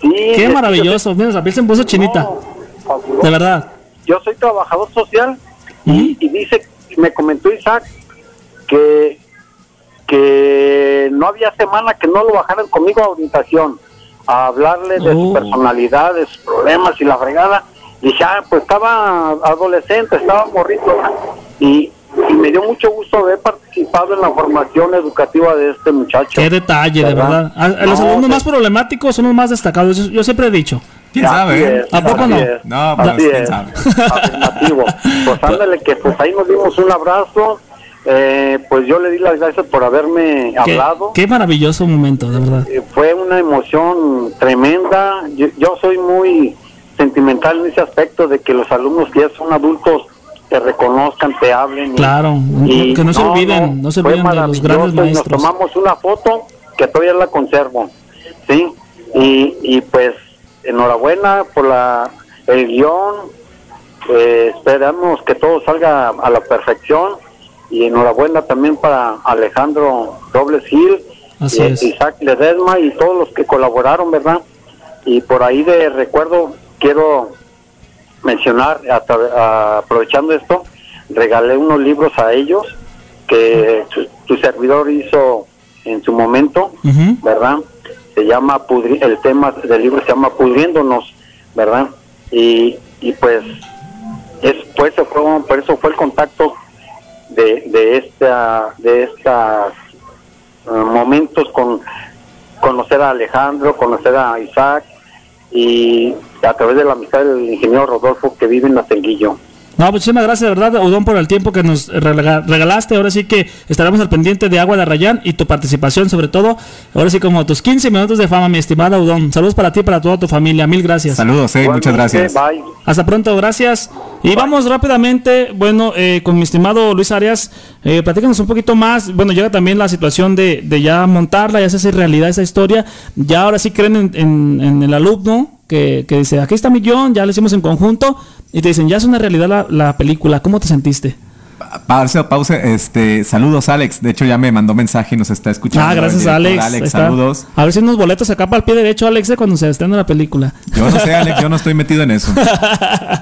sí, Qué maravilloso. Mira, la piel se puso chinita. No. De verdad. Yo soy trabajador social y, y dice, me comentó Isaac que que no había semana que no lo bajaran conmigo a orientación, a hablarle de su Oh. personalidad, de sus problemas y la fregada. Dije, ah, pues estaba adolescente, estaba morrito. Y, y me dio mucho gusto haber participado en la formación educativa de este muchacho. Qué detalle, de ¿Verdad? verdad. A- a los No, alumnos más problemáticos son los más destacados. Yo, yo siempre he dicho. ¿Quién sabe? eh? es, ¿A poco así no? es, No, pues, así quién es, sabe. afirmativo. Pues ándale que pues ahí nos dimos un abrazo, eh, pues yo le di las gracias por haberme Qué, hablado. qué maravilloso momento, de verdad. Eh, fue una emoción tremenda. Yo, yo soy muy sentimental en ese aspecto de que los alumnos que ya son adultos te reconozcan, te hablen. Claro, y que no se olviden, no se olviden de los maravilloso grandes y maestros. Nos tomamos una foto que todavía la conservo, ¿sí? Y, y pues enhorabuena por la el guion. eh, esperamos que todo salga a la perfección y enhorabuena también para Alejandro Robles Gil, Así y es. Isaac Ledesma y todos los que colaboraron, ¿verdad? Y por ahí de recuerdo quiero mencionar, a aprovechando esto, regalé unos libros a ellos que su servidor hizo en su momento. ¿verdad? Se llama, Pudri- el tema del libro se llama Pudriéndonos, ¿verdad? Y, y pues, es, pues, eso fue, por eso fue el contacto de, de esta, de estas eh, momentos con conocer a Alejandro, conocer a Isaac y a través de la amistad del ingeniero Rodolfo que vive en Atenguillo. No, pues muchísimas gracias, de verdad, Udón, por el tiempo que nos rega- regalaste. Ahora sí que estaremos al pendiente de Agua de Arrayán y tu participación, sobre todo. Ahora sí, como tus 15 minutos de fama, mi estimada Udón. Saludos para ti y para toda tu familia. Mil gracias. Saludos, eh, muchas gracias. Bye. Hasta pronto, gracias. Y vamos rápidamente, bueno, eh, con mi estimado Luis Arias, eh, platícanos un poquito más. Bueno, llega también la situación de, de ya montarla, ya hacerse realidad esa historia. Ya ahora sí creen en, en- en el alumno que, que dice, aquí está mi guion, ya lo hicimos en conjunto. Y te dicen, ya es una realidad la, la película. ¿Cómo te sentiste? Pausa, pausa, este, saludos Alex, de hecho ya me mandó mensaje y nos está escuchando. Ah, gracias director Alex. Alex, saludos. A ver si unos boletos acá para el pie derecho, Alex, eh, cuando se estrena la película. Yo no sé, Alex, yo no estoy metido en eso.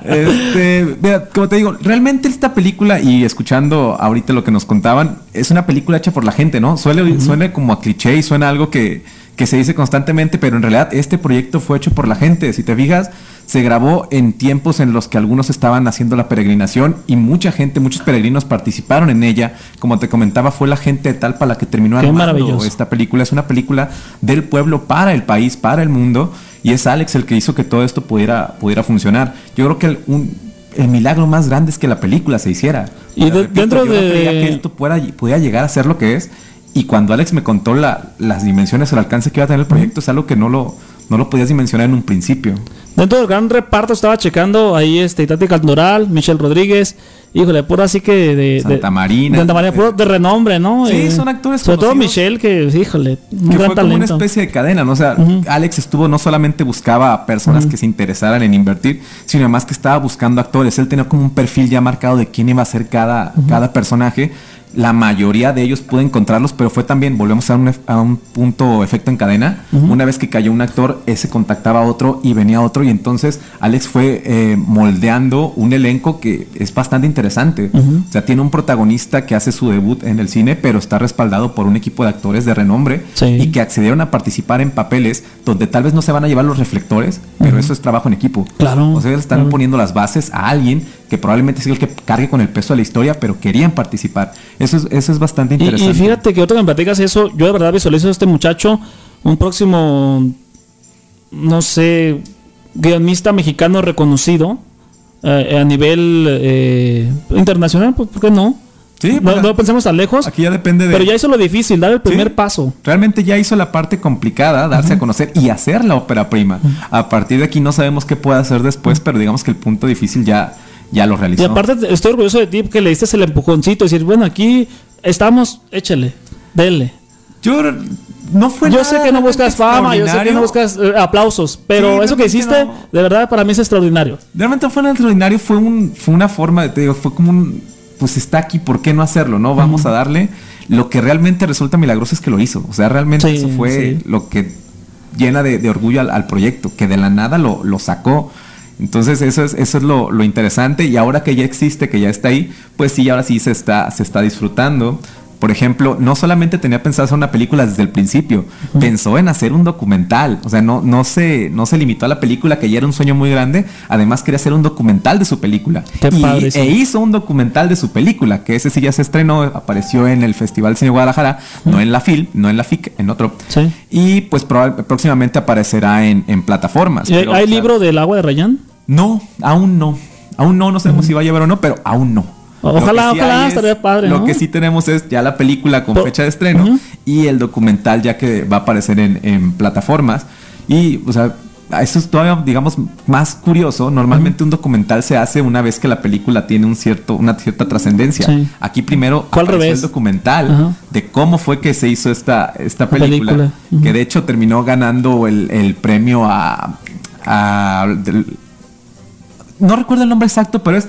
Este, mira, como te digo, realmente esta película, y escuchando ahorita lo que nos contaban, es una película hecha por la gente, ¿no? Suele, Suena como a cliché y suena algo que, que se dice constantemente, pero en realidad este proyecto fue hecho por la gente. Si te fijas, se grabó en tiempos en los que algunos estaban haciendo la peregrinación y mucha gente, muchos peregrinos participaron en ella. Como te comentaba, fue la gente de Talpa la que terminó Qué armando esta película. Es una película del pueblo para el país, para el mundo. Y es Alex el que hizo que todo esto pudiera, pudiera funcionar. Yo creo que el, un- el milagro más grande es que la película se hiciera. Y de- dentro yo no de- creía que esto pueda, pudiera llegar a ser lo que es. Y cuando Alex me contó la- las dimensiones, el alcance que iba a tener el proyecto, es algo que no lo, no lo podías dimensionar en un principio. Dentro del gran reparto estaba checando ahí este Tati Caldoral, Michelle Rodríguez, híjole, puro así que de, de- Santa Marina. de Santa Marina, puro de renombre, ¿no? Sí, son actores Sobre todo. Michelle, que híjole, un que gran fue como una especie de cadena, ¿no? O sea, Alex estuvo, no solamente buscaba a personas que se interesaran en invertir, sino además que estaba buscando actores. Él tenía como un perfil ya marcado de quién iba a ser cada, cada personaje. La mayoría de ellos pude encontrarlos, pero fue también, volvemos a un, a un punto efecto en cadena. Una vez que cayó un actor, ese contactaba a otro y venía otro, y entonces Alex fue eh, moldeando un elenco que es bastante interesante. O sea, tiene un protagonista que hace su debut en el cine, pero está respaldado por un equipo de actores de renombre Sí. y que accedieron a participar en papeles donde tal vez no se van a llevar los reflectores, pero eso es trabajo en equipo. Claro, O sea, ellos están poniendo las bases a alguien que probablemente es el que cargue con el peso de la historia, pero querían participar. Eso es, eso es bastante interesante. y fíjate que ahorita que me platicas eso, yo de verdad visualizo a este muchacho, un próximo, no sé, guionista mexicano reconocido eh, a nivel eh, internacional, pues, ¿por qué no? Sí, no, pues, no pensemos tan lejos, Aquí ya depende de. pero ya hizo lo difícil, dar el primer Sí. paso. Realmente ya hizo la parte complicada, darse a conocer y hacer la ópera prima. A partir de aquí no sabemos qué puede hacer después, pero digamos que el punto difícil ya, ya lo realizó. Y aparte te- estoy orgulloso de ti que le diste el empujoncito, decir, bueno, aquí estamos, échale, dele. Yo no fue Yo nada sé que no buscas fama, yo sé que no buscas eh, aplausos, pero Sí, eso que hiciste, no. de verdad, para mí es extraordinario. Realmente fue un extraordinario, fue, un, fue una forma, de- te digo, fue como un, pues está aquí, ¿por qué no hacerlo? No, vamos a darle. Lo que realmente resulta milagroso es que lo hizo. O sea, realmente Sí, eso fue sí. lo que llena de, de orgullo al, al proyecto, que de la nada lo, lo sacó. Entonces eso es, eso es lo, lo interesante y ahora que ya existe, que ya está ahí, pues sí, ahora sí se está, se está disfrutando. Por ejemplo, no solamente tenía pensado hacer una película desde el principio, pensó en hacer un documental. O sea, no, no, se, no se limitó a la película, que ya era un sueño muy grande. Además, quería hacer un documental de su película. Qué y, padre, sí. e hizo un documental de su película, que ese sí ya se estrenó, apareció en el Festival Cine Guadalajara, no en la FIL, no en la FIC, en otro. Sí. Y pues próximamente aparecerá en, en plataformas. ¿Y ¿Hay, Pero, hay o sea, libro del agua de Rayán? No, aún no. Aún no, no sabemos si va a llevar o no, pero aún no. Ojalá, Lo sí ojalá, es- estaría padre, Lo ¿no? que sí tenemos es ya la película con Por- fecha de estreno y el documental ya que va a aparecer en, en plataformas. Y, o sea, eso es todavía, digamos, más curioso. Normalmente un documental se hace una vez que la película tiene un cierto, una cierta trascendencia. Sí. Aquí primero apareció revés. el documental de cómo fue que se hizo esta, esta La película. Que de hecho terminó ganando el, el premio a. a- del- no recuerdo el nombre exacto, pero es.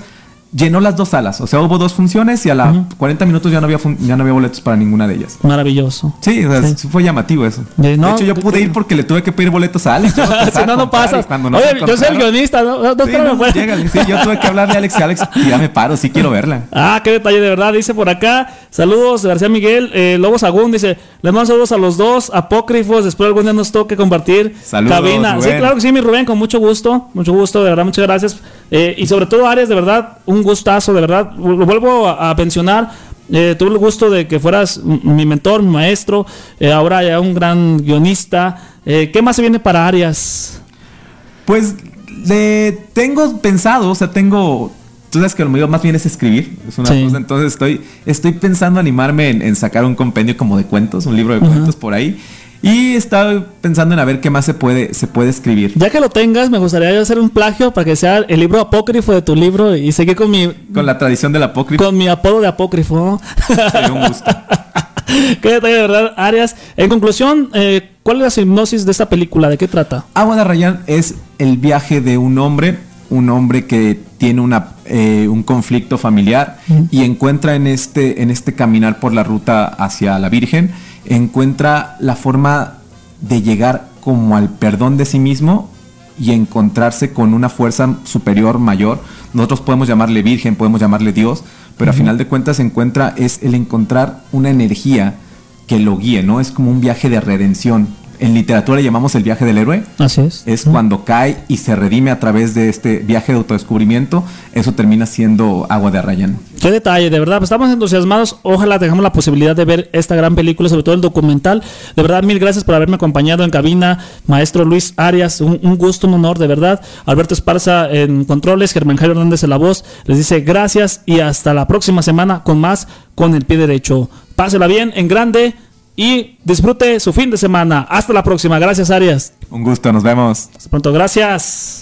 Llenó las dos salas. O sea, hubo dos funciones y a la 40 minutos ya no había fun- ya no había boletos para ninguna de ellas. Maravilloso. Sí, o sea, Sí. fue llamativo eso. Eh, no, de hecho, yo pude ir porque le tuve que pedir boletos a Alex. Si no, no y pasas. Oye, yo soy el guionista, ¿no? No, Sí, no, llégale. Sí, yo tuve que hablarle a Alex y Alex, ya me paro, sí quiero verla. Ah, qué detalle de verdad, dice por acá. Saludos, García Miguel. Eh, Lobo Sagún dice: Les mando saludos a los dos apócrifos. Espero algún día nos toque compartir Saludos, cabina. Sí, claro que sí, mi Rubén, con mucho gusto. Mucho gusto, de verdad, muchas gracias. Eh, y sobre todo, Arias, de verdad, un gustazo, de verdad. Lo vuelvo a, a mencionar. Eh, tuve el gusto de que fueras mi mentor, mi maestro. eh, ahora ya un gran guionista. Eh, ¿Qué más se viene para Arias? Pues le tengo pensado, o sea, tengo. Tú sabes que lo mío más bien es escribir. Es una Sí. cosa. Entonces estoy, estoy pensando animarme en, en sacar un compendio como de cuentos, un libro de cuentos por ahí. Y estaba pensando en a ver qué más se puede, se puede escribir. Ya que lo tengas, me gustaría hacer un plagio para que sea el libro apócrifo de tu libro y seguir con mi, Con la tradición del apócrifo. con mi apodo de apócrifo. sería un gusto. Qué detalle, de verdad, Arias. En conclusión, eh, ¿cuál es la hipnosis de esta película? ¿De qué trata? Agua de Rayán es el viaje de un hombre, un hombre que tiene una, eh, un conflicto familiar y encuentra en este, en este caminar por la ruta hacia la Virgen, encuentra la forma de llegar como al perdón de sí mismo y encontrarse con una fuerza superior mayor. Nosotros podemos llamarle Virgen, podemos llamarle Dios, pero a final de cuentas se encuentra es el encontrar una energía que lo guíe, ¿no? Es como un viaje de redención. En literatura le llamamos el viaje del héroe. Así es. Es cuando cae y se redime a través de este viaje de autodescubrimiento. Eso termina siendo agua de Arrayán. Qué detalle, de verdad. pues estamos entusiasmados. Ojalá tengamos la posibilidad de ver esta gran película, sobre todo el documental. De verdad, mil gracias por haberme acompañado en cabina. Maestro Luis Arias, un, un gusto, un honor, de verdad. Alberto Esparza en controles, Germán Jairo Hernández en la voz. Les dice gracias y hasta la próxima semana con más con el pie derecho. Pásela bien, en grande y disfrute su fin de semana. Hasta la próxima. Gracias, Arias. Un gusto, nos vemos. Hasta pronto. Gracias.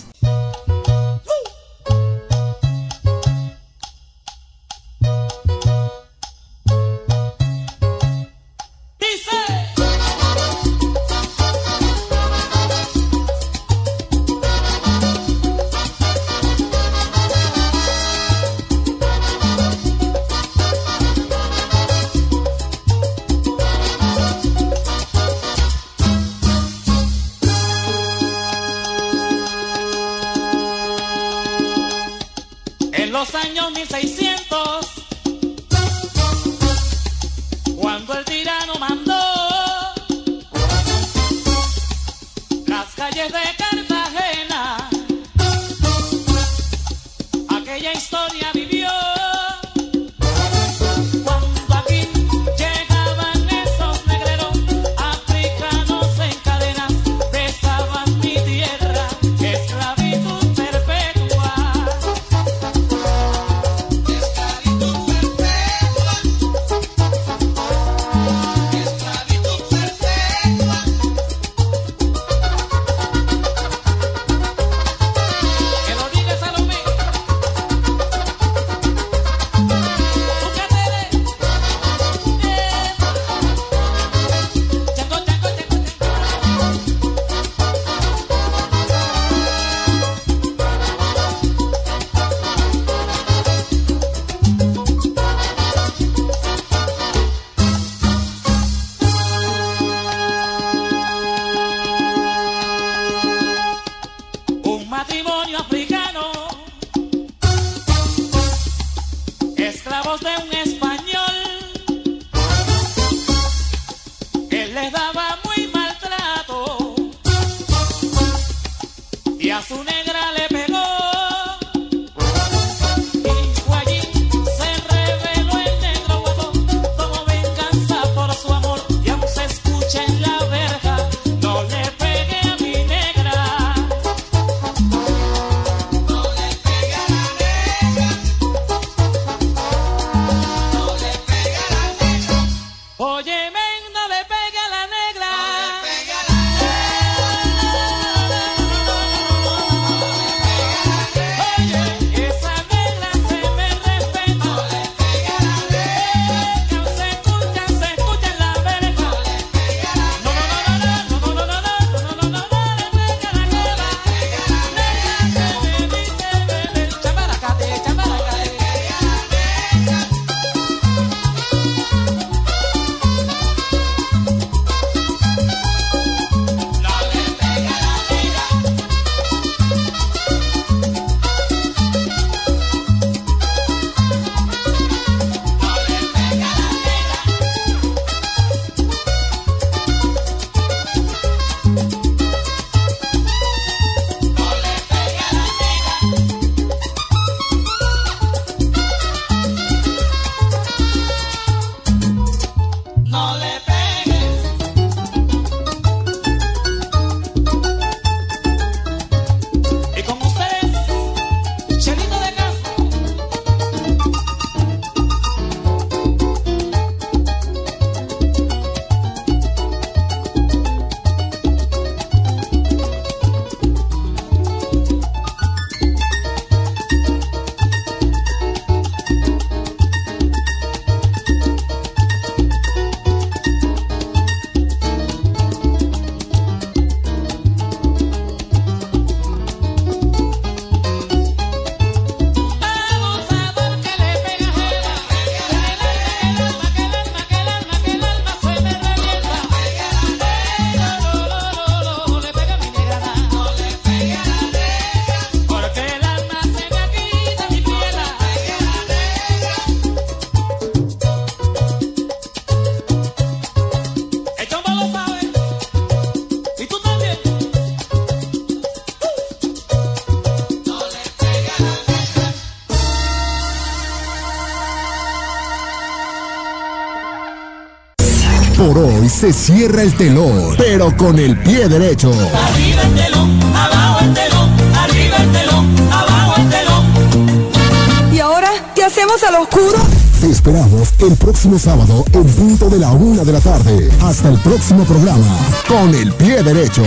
Se cierra el telón, pero con el pie derecho. Arriba el telón, abajo el telón, arriba el telón, abajo el telón. ¿Y ahora qué hacemos al oscuro? Te esperamos el próximo sábado en punto de la una de la tarde. Hasta el próximo programa, con el pie derecho.